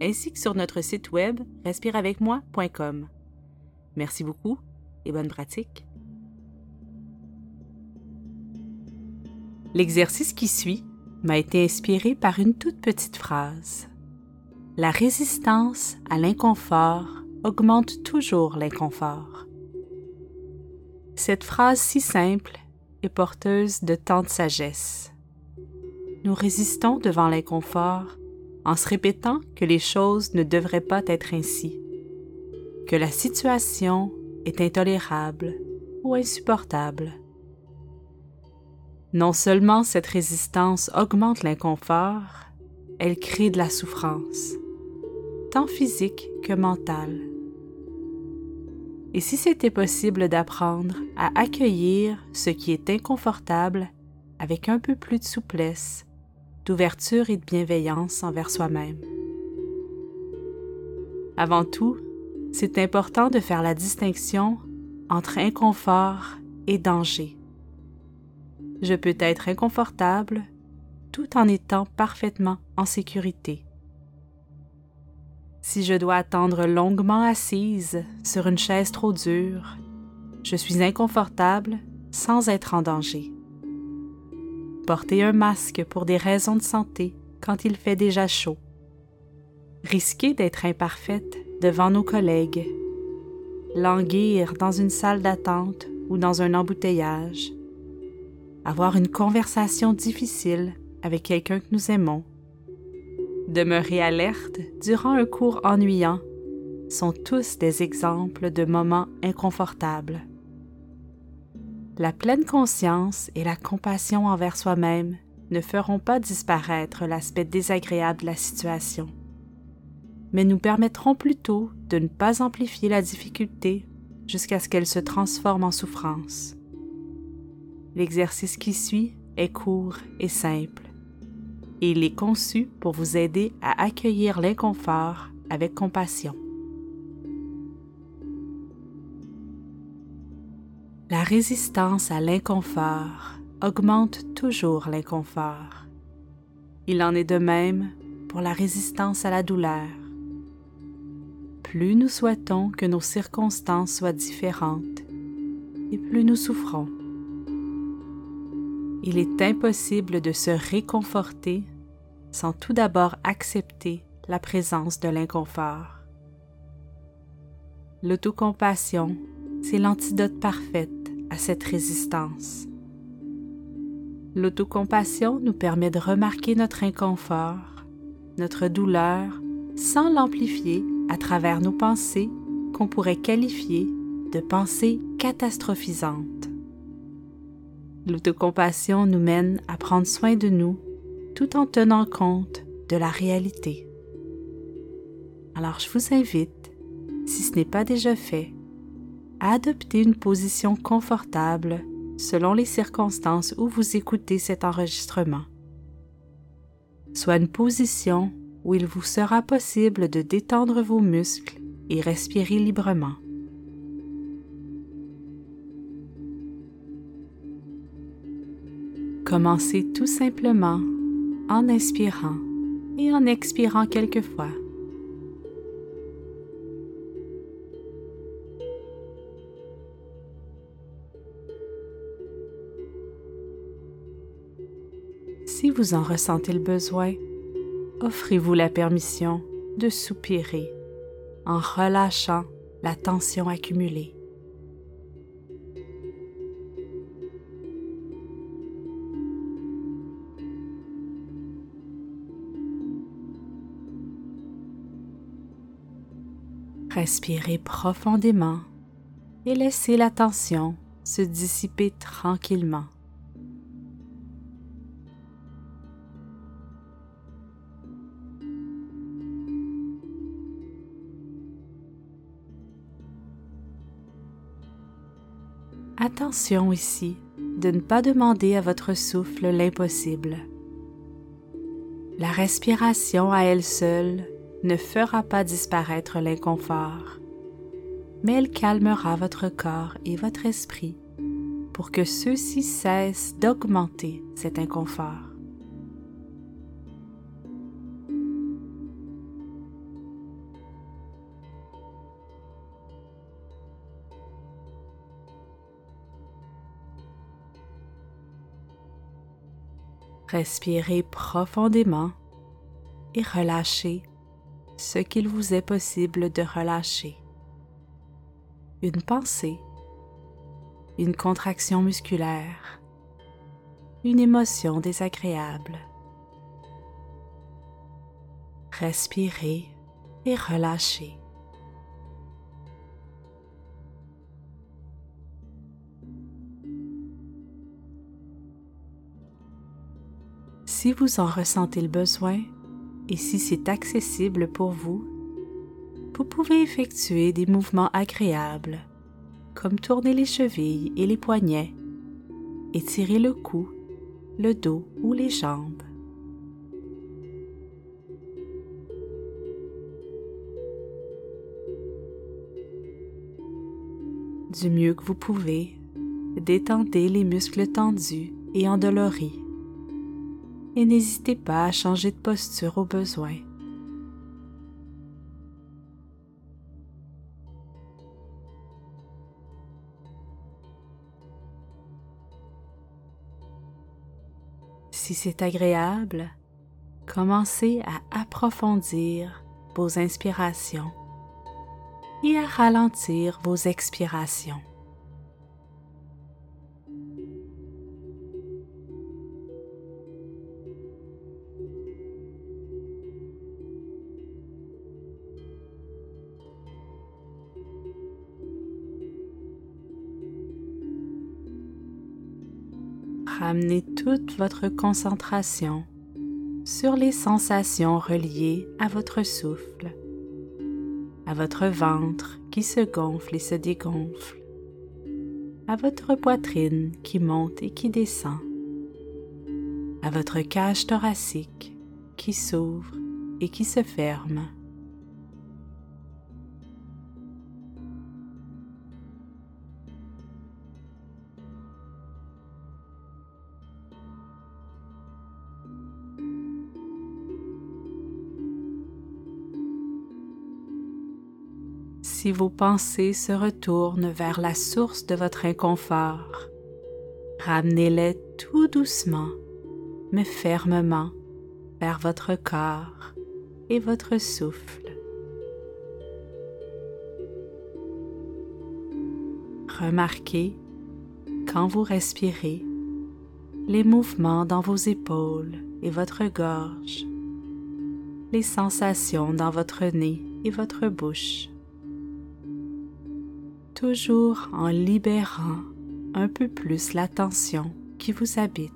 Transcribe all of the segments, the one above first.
ainsi que sur notre site web respireavecmoi.com. Merci beaucoup et bonne pratique. L'exercice qui suit m'a été inspiré par une toute petite phrase. La résistance à l'inconfort augmente toujours l'inconfort. Cette phrase si simple est porteuse de tant de sagesse. Nous résistons devant l'inconfort en se répétant que les choses ne devraient pas être ainsi, que la situation est intolérable ou insupportable. Non seulement cette résistance augmente l'inconfort, elle crée de la souffrance, tant physique que mentale. Et si c'était possible d'apprendre à accueillir ce qui est inconfortable avec un peu plus de souplesse, d'ouverture et de bienveillance envers soi-même. Avant tout, c'est important de faire la distinction entre inconfort et danger. Je peux être inconfortable tout en étant parfaitement en sécurité. Si je dois attendre longuement assise sur une chaise trop dure, je suis inconfortable sans être en danger porter un masque pour des raisons de santé quand il fait déjà chaud, risquer d'être imparfaite devant nos collègues, languir dans une salle d'attente ou dans un embouteillage, avoir une conversation difficile avec quelqu'un que nous aimons, demeurer alerte durant un cours ennuyant sont tous des exemples de moments inconfortables la pleine conscience et la compassion envers soi-même ne feront pas disparaître l'aspect désagréable de la situation, mais nous permettront plutôt de ne pas amplifier la difficulté jusqu'à ce qu'elle se transforme en souffrance. L'exercice qui suit est court et simple, et il est conçu pour vous aider à accueillir l'inconfort avec compassion. La résistance à l'inconfort augmente toujours l'inconfort. Il en est de même pour la résistance à la douleur. Plus nous souhaitons que nos circonstances soient différentes, et plus nous souffrons. Il est impossible de se réconforter sans tout d'abord accepter la présence de l'inconfort. L'autocompassion, c'est l'antidote parfaite à cette résistance. L'autocompassion nous permet de remarquer notre inconfort, notre douleur, sans l'amplifier à travers nos pensées qu'on pourrait qualifier de pensées catastrophisantes. L'autocompassion nous mène à prendre soin de nous tout en tenant compte de la réalité. Alors je vous invite, si ce n'est pas déjà fait, adopter une position confortable selon les circonstances où vous écoutez cet enregistrement. Soit une position où il vous sera possible de détendre vos muscles et respirer librement. Commencez tout simplement en inspirant et en expirant quelquefois. Si vous en ressentez le besoin, offrez-vous la permission de soupirer en relâchant la tension accumulée. Respirez profondément et laissez la tension se dissiper tranquillement. Attention ici de ne pas demander à votre souffle l'impossible. La respiration à elle seule ne fera pas disparaître l'inconfort, mais elle calmera votre corps et votre esprit pour que ceux-ci cessent d'augmenter cet inconfort. Respirez profondément et relâchez ce qu'il vous est possible de relâcher. Une pensée, une contraction musculaire, une émotion désagréable. Respirez et relâchez. Si vous en ressentez le besoin et si c'est accessible pour vous, vous pouvez effectuer des mouvements agréables comme tourner les chevilles et les poignets, étirer le cou, le dos ou les jambes. Du mieux que vous pouvez, détendez les muscles tendus et endoloris et n'hésitez pas à changer de posture au besoin. Si c'est agréable, commencez à approfondir vos inspirations et à ralentir vos expirations. Ramenez toute votre concentration sur les sensations reliées à votre souffle, à votre ventre qui se gonfle et se dégonfle, à votre poitrine qui monte et qui descend, à votre cage thoracique qui s'ouvre et qui se ferme si vos pensées se retournent vers la source de votre inconfort, ramenez-les tout doucement, mais fermement vers votre corps et votre souffle. Remarquez, quand vous respirez, les mouvements dans vos épaules et votre gorge, les sensations dans votre nez et votre bouche toujours en libérant un peu plus la tension qui vous habite.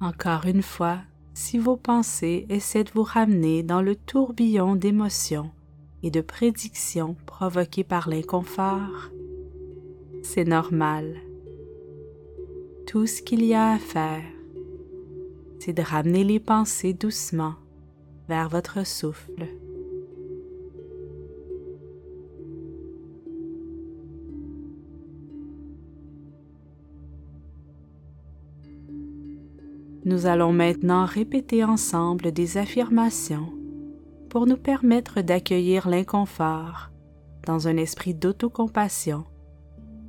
Encore une fois, si vos pensées essaient de vous ramener dans le tourbillon d'émotions et de prédictions provoquées par l'inconfort, c'est normal. Tout ce qu'il y a à faire, c'est de ramener les pensées doucement vers votre souffle. Nous allons maintenant répéter ensemble des affirmations pour nous permettre d'accueillir l'inconfort dans un esprit d'autocompassion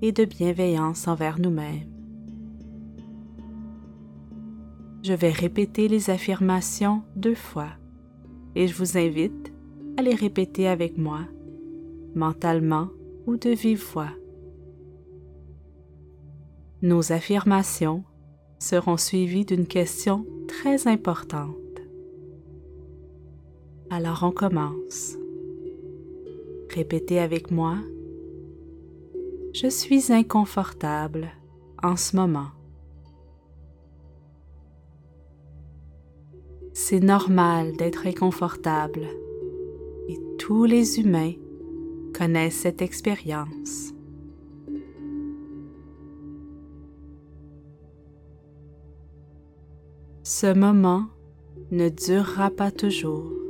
et de bienveillance envers nous-mêmes. Je vais répéter les affirmations deux fois et je vous invite à les répéter avec moi, mentalement ou de vive voix. Nos affirmations seront suivies d'une question très importante. Alors on commence. Répétez avec moi je suis inconfortable en ce moment. C'est normal d'être inconfortable et tous les humains connaissent cette expérience. Ce moment ne durera pas toujours.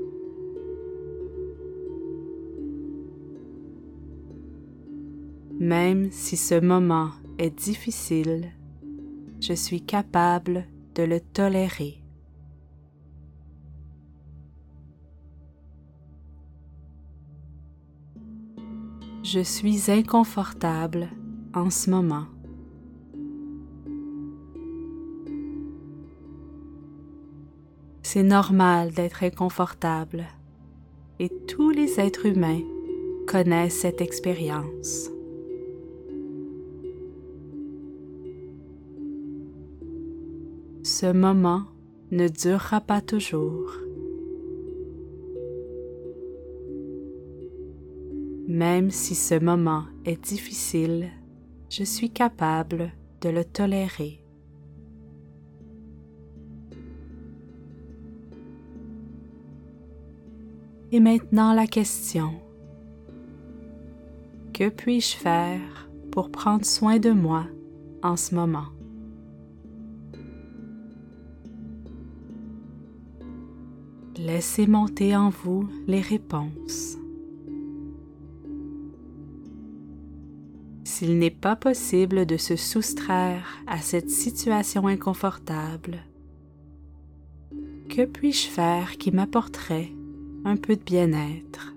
Même si ce moment est difficile, je suis capable de le tolérer. Je suis inconfortable en ce moment. C'est normal d'être inconfortable et tous les êtres humains connaissent cette expérience. Ce moment ne durera pas toujours. Même si ce moment est difficile, je suis capable de le tolérer. Et maintenant la question. Que puis-je faire pour prendre soin de moi en ce moment? Laissez monter en vous les réponses. S'il n'est pas possible de se soustraire à cette situation inconfortable, que puis-je faire qui m'apporterait un peu de bien-être?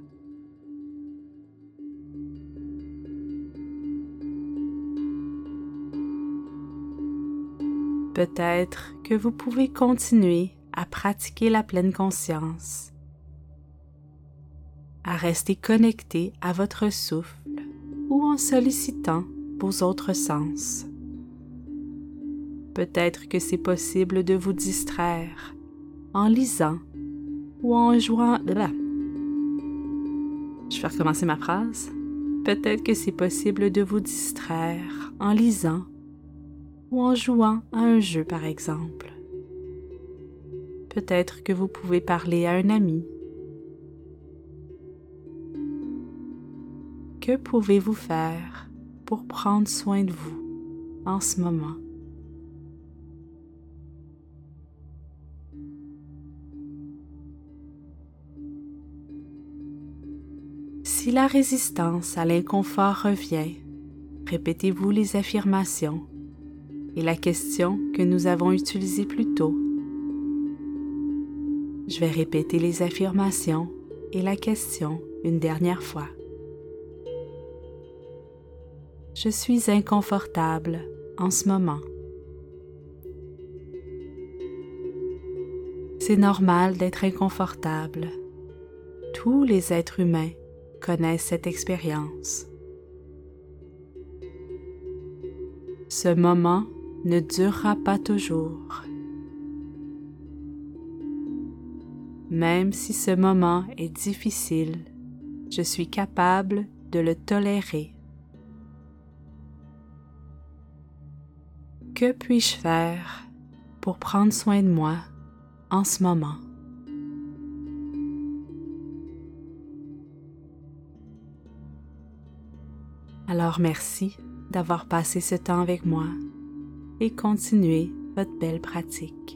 Peut-être que vous pouvez continuer à pratiquer la pleine conscience, à rester connecté à votre souffle ou en sollicitant vos autres sens. Peut-être que c'est possible de vous distraire en lisant ou en jouant... Je vais recommencer ma phrase. Peut-être que c'est possible de vous distraire en lisant ou en jouant à un jeu par exemple. Peut-être que vous pouvez parler à un ami. Que pouvez-vous faire pour prendre soin de vous en ce moment? Si la résistance à l'inconfort revient, répétez-vous les affirmations et la question que nous avons utilisée plus tôt. Je vais répéter les affirmations et la question une dernière fois. Je suis inconfortable en ce moment. C'est normal d'être inconfortable. Tous les êtres humains connaissent cette expérience. Ce moment ne durera pas toujours. Même si ce moment est difficile, je suis capable de le tolérer. Que puis-je faire pour prendre soin de moi en ce moment? Alors merci d'avoir passé ce temps avec moi et continuez votre belle pratique.